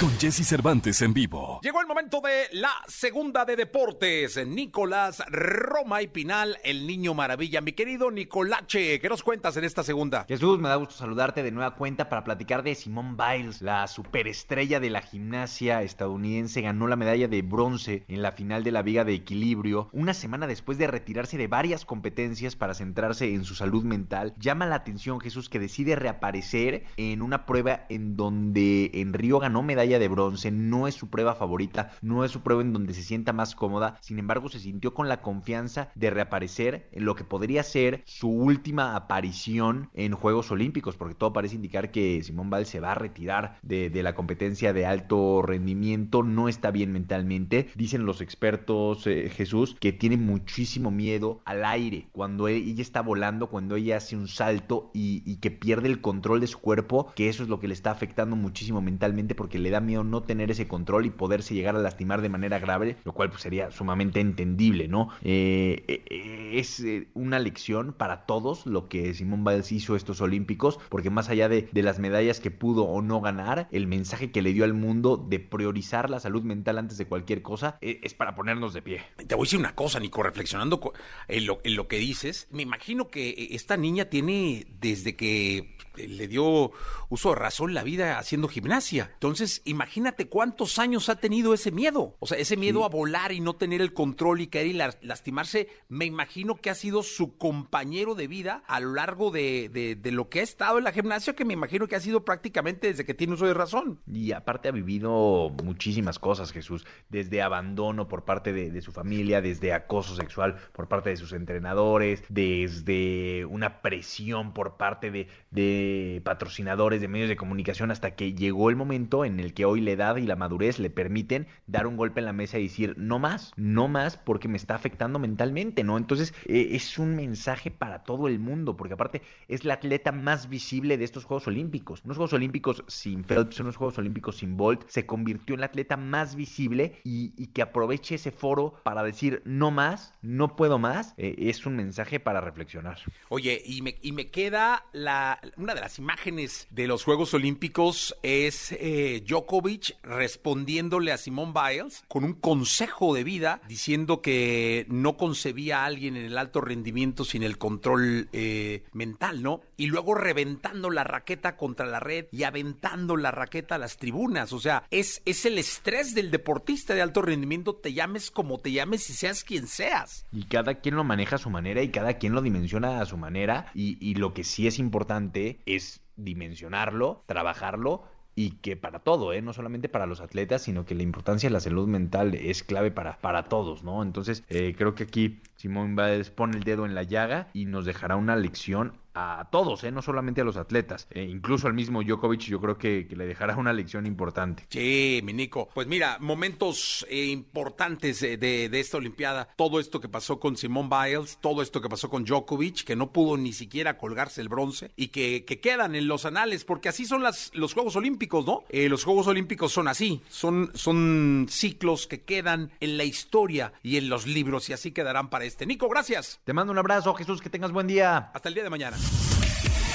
Con Jesse Cervantes en vivo. Llegó el momento de la segunda de deportes. Nicolás Roma y Pinal, el niño maravilla. Mi querido Nicolache, ¿qué nos cuentas en esta segunda? Jesús, me da gusto saludarte de nueva cuenta para platicar de Simone Biles, la superestrella de la gimnasia estadounidense. Ganó la medalla de bronce en la final de la Viga de Equilibrio, una semana después de retirarse de varias competencias para centrarse en su salud mental. Llama la atención, Jesús, que decide reaparecer en una prueba en donde en Río ganó medalla de bronce, no es su prueba favorita, no es su prueba en donde se sienta más cómoda, sin embargo se sintió con la confianza de reaparecer en lo que podría ser su última aparición en Juegos Olímpicos, porque todo parece indicar que Simón Val se va a retirar de, la competencia de alto rendimiento, no está bien mentalmente, dicen los expertos eh, Jesús que tiene muchísimo miedo al aire, cuando ella está volando, cuando ella hace un salto y, y que pierde el control de su cuerpo, que eso es lo que le está afectando muchísimo mentalmente porque le da miedo no tener ese control y poderse llegar a lastimar de manera grave, lo cual pues, sería sumamente entendible, ¿no? Eh, eh, es eh, una lección para todos lo que Simón Biles hizo estos Olímpicos, porque más allá de, las medallas que pudo o no ganar, el mensaje que le dio al mundo de priorizar la salud mental antes de cualquier cosa es, es para ponernos de pie. Te voy a decir una cosa, Nico, reflexionando en lo, en lo que dices, me imagino que esta niña tiene desde que le dio uso de razón la vida haciendo gimnasia. Entonces, imagínate cuántos años ha tenido ese miedo. O sea, ese miedo sí. a volar y no tener el control y caer y lastimarse, me imagino que ha sido su compañero de vida a lo largo de, de, de, lo que ha estado en la gimnasia, que me imagino que ha sido prácticamente desde que tiene uso de razón. Y aparte ha vivido muchísimas cosas, Jesús, desde abandono por parte de, de su familia, desde acoso sexual por parte de sus entrenadores, desde una presión por parte de, de patrocinadores de medios de comunicación hasta que llegó el momento en el que hoy la edad y la madurez le permiten dar un golpe en la mesa y decir no más, no más porque me está afectando mentalmente, ¿no? Entonces eh, es un mensaje para todo el mundo porque aparte es la atleta más visible de estos Juegos Olímpicos. Unos Juegos Olímpicos sin Phelps, unos Juegos Olímpicos sin Bolt, se convirtió en la atleta más visible y, que aproveche ese foro para decir no más, no puedo más, eh, es un mensaje para reflexionar. Oye, y me, y me queda la, una de las imágenes de los Juegos Olímpicos es eh, Djokovic respondiéndole a Simone Biles con un consejo de vida diciendo que no concebía a alguien en el alto rendimiento sin el control eh, mental, ¿no? Y luego reventando la raqueta contra la red y aventando la raqueta a las tribunas. O sea, es, es el estrés del deportista de alto rendimiento, te llames como te llames y seas quien seas. Y cada quien lo maneja a su manera y cada quien lo dimensiona a su manera. Y, y lo que sí es importante es dimensionarlo, trabajarlo y que para todo, ¿eh? no solamente para los atletas, sino que la importancia de la salud mental es clave para, para todos, ¿no? Entonces, eh, creo que aquí Simón Biles pone el dedo en la llaga y nos dejará una lección a todos, ¿eh? no solamente a los atletas, eh, incluso al mismo Djokovic yo creo que, que, le dejará una lección importante. Sí, mi Nico. Pues mira, momentos eh, importantes de, de, de, esta Olimpiada, todo esto que pasó con Simone Biles, todo esto que pasó con Djokovic, que no pudo ni siquiera colgarse el bronce y que, que quedan en los anales, porque así son las, los Juegos Olímpicos, ¿no? Eh, los Juegos Olímpicos son así, son, son ciclos que quedan en la historia y en los libros y así quedarán para este. Nico, gracias. Te mando un abrazo, Jesús, que tengas buen día. Hasta el día de mañana.